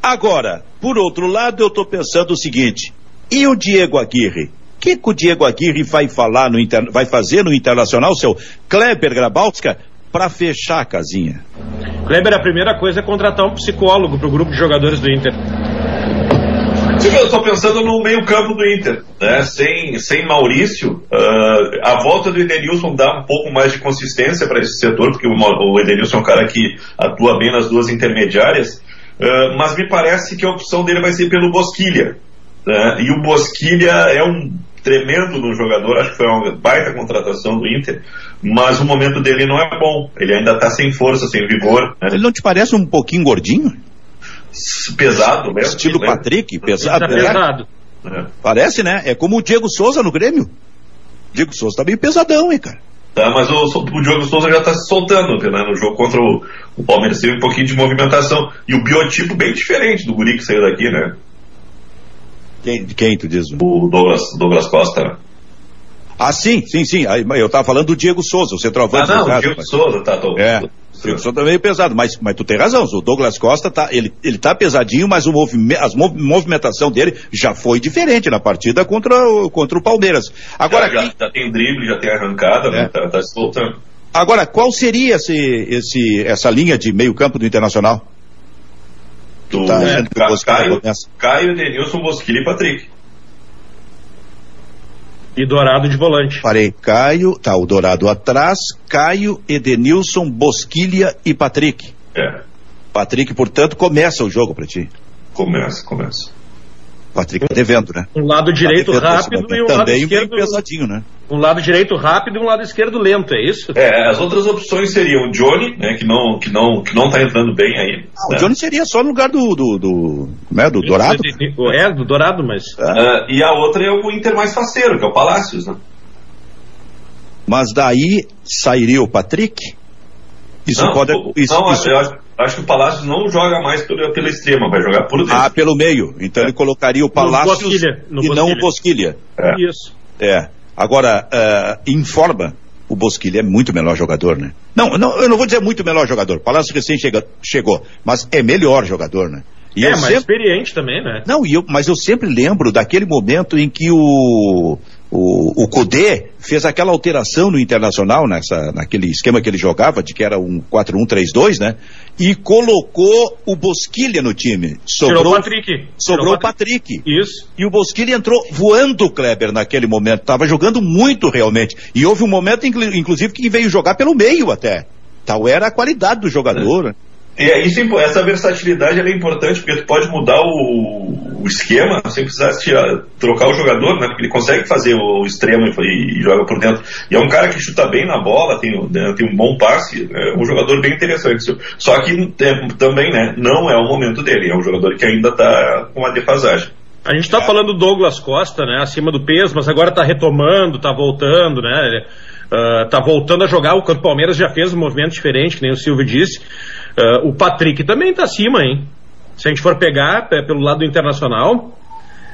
Agora, por outro lado, eu estou pensando o seguinte: e o Diego Aguirre? O que, que o Diego Aguirre vai falar no inter... vai fazer no Internacional, seu Kleber Grabowska, para fechar a casinha? Kleber, a primeira coisa é contratar um psicólogo para o grupo de jogadores do Inter. Eu estou pensando no meio-campo do Inter, né? Sem, sem Maurício, uh, a volta do Edenilson dá um pouco mais de consistência para esse setor, porque o, o Edenilson é um cara que atua bem nas duas intermediárias. Ah, mas me parece que a opção dele vai ser pelo Bosquilha. Né? E o Bosquilha é um tremendo no jogador, acho que foi uma baita contratação do Inter, mas o momento dele não é bom. Ele ainda está sem força, sem vigor. Né? Ele não te parece um pouquinho gordinho? Pesado mesmo. Estilo Patrick, pesado. Tá pesado. É. Parece, né? É como o Diego Souza no Grêmio. Diego Souza tá meio pesadão, hein, cara. Tá, mas o, o Diogo Souza já está se soltando, né? No jogo contra o, o, Palmeiras teve um pouquinho de movimentação. E o biotipo bem diferente do guri que saiu daqui, né? Quem, quem tu diz? O Douglas, Douglas Costa. Né? Ah, sim, sim, sim. Eu estava falando do Diego Souza, o centroavante. Ah, não, o Diego mas... Souza, tá, tô... É. O Souza tá meio pesado, mas, mas tu tem razão. O Douglas Costa tá, ele, ele tá pesadinho, mas o movime, a movimentação dele já foi diferente na partida contra o, contra o Palmeiras. Agora já, já, já tem drible, já tem arrancada, né? é. né? tá, tá se voltando. Agora, qual seria esse, esse, essa linha de meio campo do Internacional? Do, tá é, Caio, Caio, Denilson, Bosquilha e Patrick. E Dourado de volante. Parei, Caio, tá, o Dourado atrás, Caio, Edenilson, Bosquilha e Patrick. É. Patrick, portanto, começa o jogo para ti. Começa, começa. Patrick tá devendo, né? Um lado direito tá rápido e um Também lado esquerdo. pesadinho, né? Um lado direito rápido e um lado esquerdo lento, é isso? É, as outras opções seriam o Johnny, né, que não, que não, que não tá entrando bem aí. Ah, né? O Johnny seria só no lugar do, do, do, né, do Dourado. É, do Dourado, mas. É. Uh, e a outra é o Inter mais faceiro, que é o Palácios, né? Mas daí sairia o Patrick? Isso não, pode. Isso, não, isso... eu acho, acho, que o Palácio não joga mais pela, pela extrema, vai jogar por dentro. Ah, pelo meio. Então é. ele colocaria o Palácio e não o Bosquilha. É. Isso. É. Agora, uh, informa, o Bosquilha é muito melhor jogador, né? Não, não, eu não vou dizer muito melhor jogador. Palácio recém chega, chegou, mas é melhor jogador, né? E é, mais sempre... experiente também, né? Não, e eu, mas eu sempre lembro daquele momento em que o, o, o Cudê fez aquela alteração no Internacional, nessa, naquele esquema que ele jogava, de que era um 4-1-3-2, né? E colocou o Bosquilha no time. Sobrou Tirou o Patrick. Sobrou o Patrick. Patrick. Isso. E o Bosquilha entrou voando o Kleber naquele momento. Tava jogando muito realmente. E houve um momento, inclusive, que veio jogar pelo meio até. Tal era a qualidade do jogador. É. É, isso, essa versatilidade é importante porque tu pode mudar o, o esquema sem precisar tirar, trocar o jogador, né? Porque ele consegue fazer o extremo e, e, joga por dentro. E é um cara que chuta bem na bola, tem, né, tem um bom passe, é um jogador bem interessante. Só que é, também, né? Não é o momento dele, é um jogador que ainda está com uma defasagem. A gente está é. falando do Douglas Costa, né, acima do peso, mas agora está retomando, está voltando, né? Uh, tá voltando a jogar. O Campo Palmeiras já fez um movimento diferente, que nem o Silvio disse. Uh, o Patrick também está acima, hein? Se a gente for pegar é, pelo lado internacional,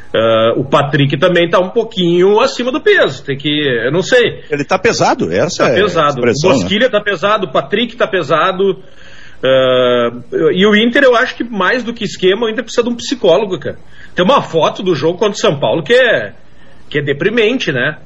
Uh, o Patrick também está um pouquinho acima do peso. Tem que. Eu não sei. Ele está pesado, essa tá é pesado. O Bosquilha está né? pesado, o Patrick está pesado. Uh, e o Inter, eu acho que mais do que esquema, o Inter precisa de um psicólogo, cara. Tem uma foto do jogo contra o São Paulo que é, que é deprimente, né?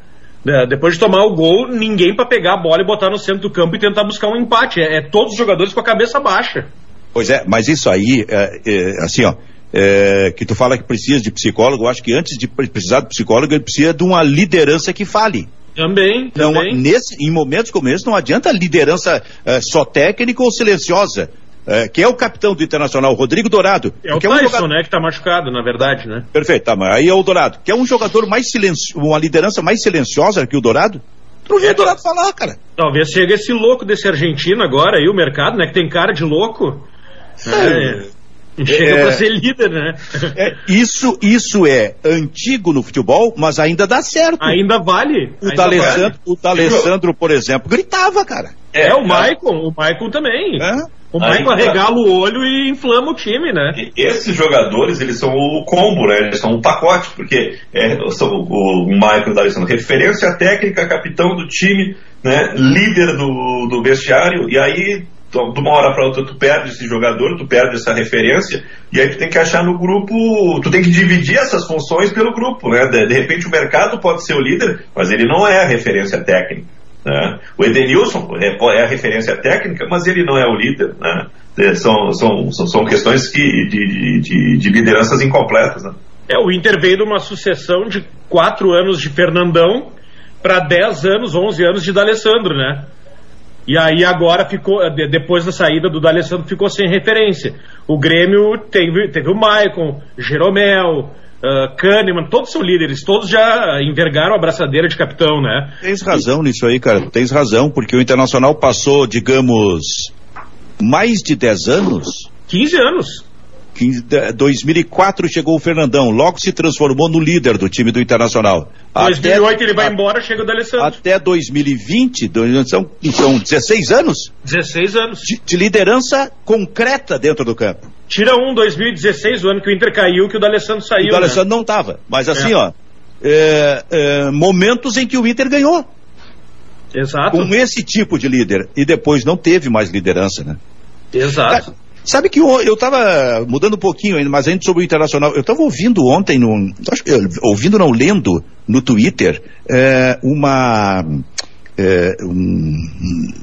Uh, depois de tomar o gol, ninguém para pegar a bola e botar no centro do campo e tentar buscar um empate. É, é todos os jogadores com a cabeça baixa. Pois é, mas isso aí, é, é, assim, ó, é, que tu fala que precisa de psicólogo, eu acho que antes de precisar de psicólogo, ele precisa de uma liderança que fale. Também, também. Nesse, em momentos como esse, não adianta liderança é, só técnica ou silenciosa. É, que é o capitão do Internacional, Rodrigo Dourado. É o Tyson, é um jogador... né, que tá machucado, na verdade, né? Perfeito, tá, mas aí é o Dourado, que é um jogador mais silencioso, uma liderança mais silenciosa que o Dourado. Tu não o Dourado falar, cara. Talvez chegue esse louco desse argentino agora aí, o mercado, né, que tem cara de louco. É, Chega é, para ser líder, né? É, isso, isso é antigo no futebol, mas ainda dá certo. Ainda vale. O D'Alessandro, o D'Alessandro, por exemplo, gritava, cara. É, é o Maicon, o Maicon também. É? O Maicon arregala o olho e inflama o time, né? Esses jogadores, eles são o combo, né? Eles são o pacote, porque é, são o, e o D'Alessandro, referência técnica, capitão do time, né? Líder do, do vestiário, e aí de uma hora para outra tu perde esse jogador, tu perde essa referência, e aí tu tem que achar no grupo, tu tem que dividir essas funções pelo grupo, né? De, de repente o mercado pode ser o líder, mas ele não é a referência técnica. Né? O Edenilson é, é, a referência técnica, mas ele não é o líder. Né? É, são, são, são, questões que, de, de, de lideranças incompletas. Né? É, o Inter veio de uma sucessão de quatro anos de Fernandão para dez anos, onze anos de D'Alessandro, né? E aí agora ficou, depois da saída do D'Alessandro, ficou sem referência. O Grêmio teve, teve o Maicon, Jeromel, uh, Kahneman, todos são líderes, todos já envergaram a braçadeira de capitão, né? Tens razão nisso aí, cara, tens razão, porque o Internacional passou, digamos, mais de 10 anos. 15 anos. 2004 chegou o Fernandão, logo se transformou no líder do time do Internacional. 2008 até, ele vai a, embora, chega o D'Alessandro. Até 2020, são, são 16 anos. 16 anos. De, de, liderança concreta dentro do campo. Tira um 2016, o ano que o Inter caiu, que o D'Alessandro saiu. O D'Alessandro né? não estava, mas assim, é. ó, é, é, momentos em que o Inter ganhou. Exato. Com esse tipo de líder. E depois não teve mais liderança, né? Exato. Sabe que eu, eu tava mudando um pouquinho ainda, mas antes sobre o Internacional, eu tava ouvindo ontem, no, ouvindo não, lendo no Twitter, é, uma, é, um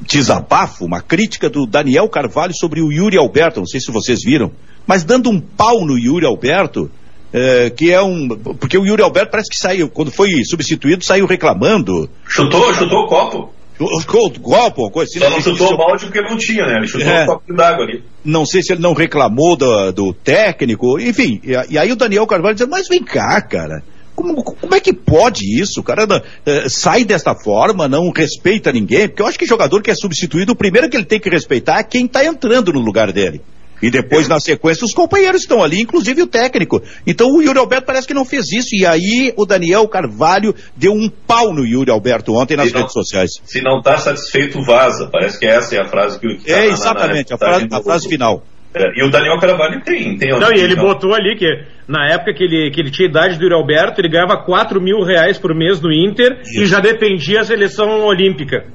desabafo, uma crítica do Daniel Carvalho sobre o Yuri Alberto, não sei se vocês viram, mas dando um pau no Yuri Alberto, é, que é um. Porque o Yuri Alberto parece que saiu, quando foi substituído, saiu reclamando. Chutou, chutou o copo. O copo, coisa assim. Só não chutou o balde porque não tinha, né? Ele chutou é, um copo d'água ali. Não sei se ele não reclamou do, do técnico, enfim. E, e, aí o Daniel Carvalho diz, mas vem cá, cara. Como, como é que pode isso? O cara é, sai desta forma, não respeita ninguém, porque eu acho que jogador que é substituído, o primeiro que ele tem que respeitar é quem está entrando no lugar dele. E depois, na sequência, os companheiros estão ali, inclusive o técnico. Então o Yuri Alberto parece que não fez isso. E aí o Daniel Carvalho deu um pau no Yuri Alberto ontem nas não, redes sociais. Se não está satisfeito, vaza. Parece que essa é a frase que, que É, tá exatamente, na, na, a, frase, a frase final. É, e o Daniel Carvalho tem. tem não, e ele então. botou ali que na época que ele, que ele tinha idade do Yuri Alberto, ele ganhava 4 mil reais por mês no Inter Isso. e já defendia a seleção olímpica.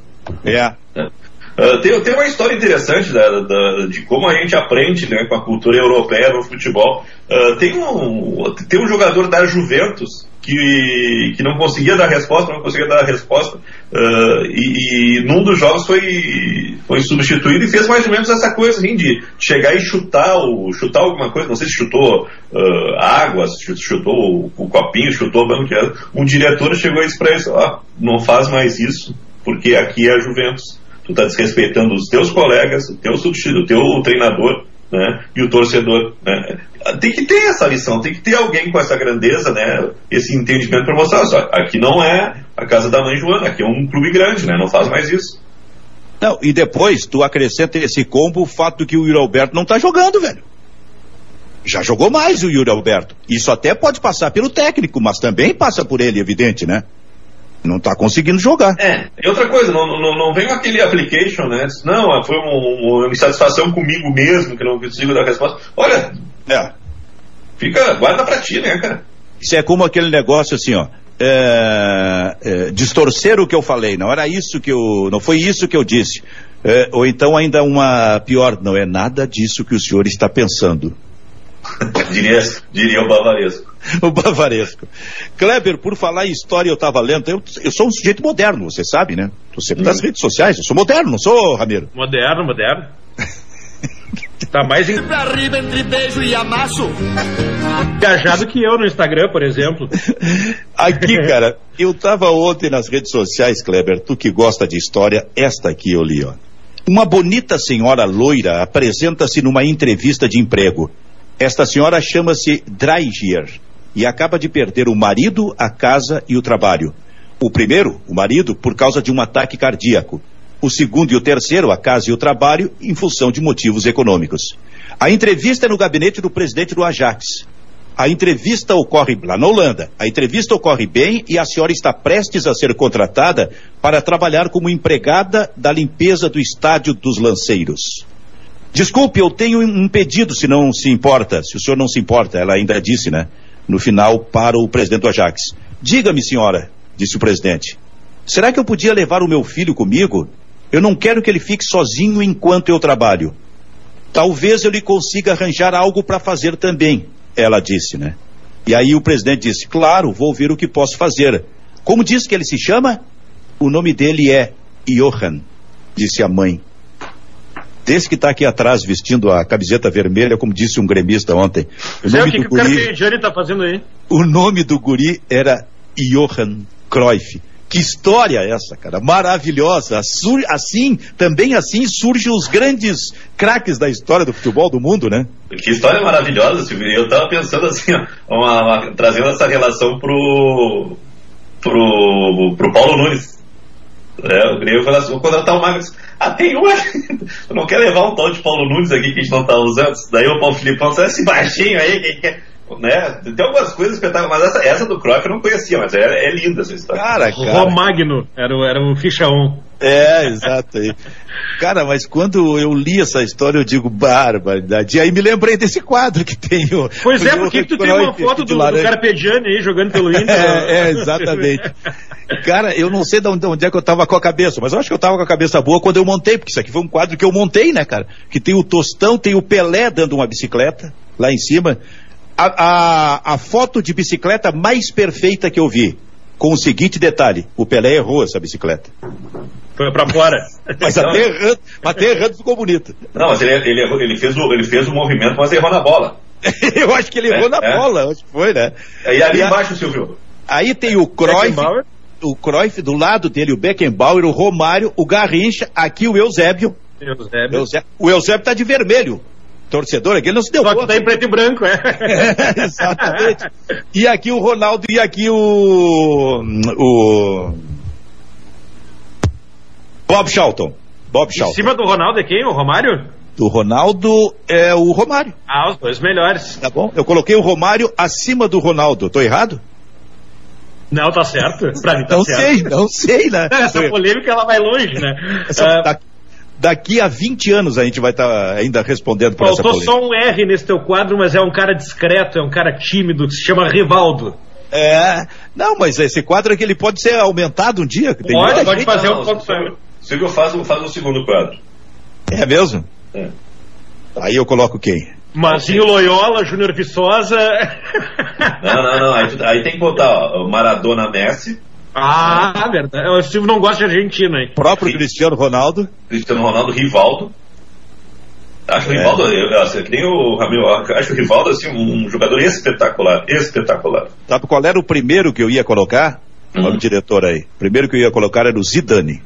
É. é. Uh, tem, tem uma história interessante da, da, de como a gente aprende né, com a cultura europeia no futebol. Uh, tem, um, tem um jogador da Juventus que, que não conseguia dar resposta, não conseguia dar resposta, uh, e, e, num dos jogos foi, foi substituído e fez mais ou menos essa coisa assim, de chegar e chutar, o, chutar alguma coisa, não sei se chutou uh, água, se chutou o, copinho, chutou o banco de. Um diretor chegou e disse para ele: oh, não faz mais isso, porque aqui é a Juventus tu está desrespeitando os teus colegas, o teu substituto, o teu treinador, né, e o torcedor. Né. Tem que ter essa lição, tem que ter alguém com essa grandeza, né, esse entendimento para mostrar, só, aqui não é a casa da mãe Joana, aqui é um clube grande, né, não faz mais isso. Não, e depois tu acrescenta esse combo o fato de que o Yuri Alberto não está jogando, velho. Já jogou mais o Yuri Alberto. Isso até pode passar pelo técnico, mas também passa por ele, evidente, né? Não está conseguindo jogar. É, e outra coisa, não, não, não vem aquele application, né? Não, foi um, uma insatisfação comigo mesmo, que não consigo dar resposta. Olha, é. fica, guarda pra ti, né, cara? Isso é como aquele negócio assim, ó. É, é, distorcer o que eu falei, não era isso que eu, não foi isso que eu disse. É, ou então ainda uma pior, não é nada disso que o senhor está pensando. (laughs) diria, diria o bavaresco. (laughs) o bavaresco. Kleber, por falar em história, eu estava lendo, eu, eu, sou um sujeito moderno, você sabe, né? Estou sempre hum. nas redes sociais, eu sou moderno, não sou, Ramiro? Moderno, moderno. (laughs) tá mais em... pra riba entre beijo e amasso. Engajado que eu no Instagram, por exemplo. (laughs) Aqui, cara, eu estava ontem nas redes sociais, Kleber, tu que gosta de história, esta aqui eu li, ó. Uma bonita senhora loira apresenta-se numa entrevista de emprego. Esta senhora chama-se Dreigier e acaba de perder o marido, a casa e o trabalho. O primeiro, o marido, por causa de um ataque cardíaco. O segundo e o terceiro, a casa e o trabalho, em função de motivos econômicos. A entrevista é no gabinete do presidente do Ajax. A entrevista ocorre lá na Holanda. A entrevista ocorre bem e a senhora está prestes a ser contratada para trabalhar como empregada da limpeza do estádio dos lanceiros. Desculpe, eu tenho um pedido, se não se importa, se o senhor não se importa, ela ainda disse, né? No final, para o presidente do Ajax. Diga-me, senhora, disse o presidente. Será que eu podia levar o meu filho comigo? Eu não quero que ele fique sozinho enquanto eu trabalho. Talvez eu lhe consiga arranjar algo para fazer também, ela disse, né? E aí o presidente disse: Claro, vou ver o que posso fazer. Como diz que ele se chama? O nome dele é Johan, disse a mãe. Desse que está aqui atrás vestindo a camiseta vermelha, como disse um gremista ontem. O Zé, nome o que, do que guri, o cara está fazendo aí? O nome do guri era Johan Cruyff. Que história é essa, cara? Maravilhosa. Assim, também assim surgem os grandes craques da história do futebol do mundo, né? Que história maravilhosa, Silvio. Eu estava pensando assim, ó, uma, uma, trazendo essa relação pro, pro, pro Paulo Nunes. É, o Grêmio foi contratar o Magnus. Ah, tem uma. (laughs) Tu não quer levar um tal de Paulo Nunes aqui que a gente não tá usando? Daí o Paulo Filipão, sabe esse baixinho aí, quem quer. Né? Tem algumas coisas espetaculares, mas essa, essa do Cruyff eu não conhecia, mas é, é linda essa história. Cara, cara. Romagno era, era o ficha 1. É, exato aí. Cara, mas quando eu li essa história, eu digo barbaridade. E aí me lembrei desse quadro que tem o. Pois é, porque tu tem uma foto do, do Carpegiani aí jogando pelo (laughs) Inter. É, é, exatamente. Cara, eu não sei de onde, onde, é que eu tava com a cabeça, mas eu acho que eu tava com a cabeça boa quando eu montei, porque isso aqui foi um quadro que eu montei, né, cara? Que tem o Tostão, tem o Pelé dando uma bicicleta lá em cima. A, a, a foto de bicicleta mais perfeita que eu vi, com o seguinte detalhe: o Pelé errou essa bicicleta. Foi pra fora. mas até errando, até errando ficou bonito. Não, mas ele, ele, ele, fez o, ele fez o movimento, mas errou na bola. (laughs) eu acho que ele errou é, na é. bola, acho que foi, né? E ali e embaixo, Silvio. Aí tem o Cruyff, o Cruyff do lado dele, o Beckenbauer, o Romário, o Garrincha, aqui o Eusébio. Eusébio. Eusébio. O Eusébio tá de vermelho. Torcedor, aqui ele não se deu Só que tá em preto e branco, é. (laughs) é exatamente. E aqui o Ronaldo e aqui o. O. Bob Charlton. Bob Charlton. Em cima do Ronaldo é quem? O Romário? Do Ronaldo é o Romário. Ah, os dois melhores. Tá bom? Eu coloquei o Romário acima do Ronaldo. Tô errado? Não, tá certo. Pra mim tá não certo. sei, não sei, né? (laughs) Essa polêmica ela vai longe, né? Essa, uh, daqui a 20 anos a gente vai estar tá ainda respondendo por Faltou essa polêmica. só um R nesse teu quadro, mas é um cara discreto, é um cara tímido, que se chama Rivaldo. É, não, mas esse quadro aqui ele pode ser aumentado um dia. Tem pode, pode fazer um ponto. Se eu faço, faço o segundo quadro. É mesmo? É. Aí eu coloco quem? Mazinho Loyola, Júnior Viçosa. Não, não, não. Aí, aí tem que botar ó, Maradona Messi. Ah, verdade. O Silvio não gosta de Argentina, hein? Próprio Cristiano Ronaldo. Cristiano Ronaldo, Rivaldo. Acho é. o Rivaldo, eu, assim, que nem o Ramiro, acho o Rivaldo assim, um jogador espetacular, espetacular. Sabe qual era o primeiro que eu ia colocar? Hum. O diretor aí. O primeiro que eu ia colocar era o Zidane.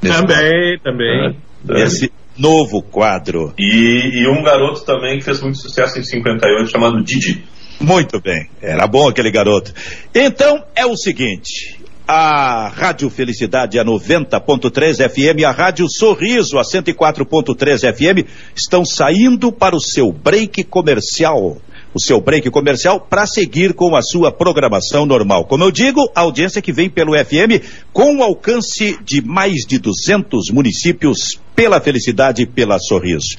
Também, também. É. Esse novo quadro. E, e, um garoto também que fez muito sucesso em 58, chamado Didi. Muito bem, era bom aquele garoto. Então é o seguinte: a Rádio Felicidade a 90.3 FM a Rádio Sorriso a 104.3 FM estão saindo para o seu break comercial. o seu break comercial para seguir com a sua programação normal. Como eu digo, a audiência que vem pelo FM com alcance de mais de 200 municípios pela felicidade e pela sorriso.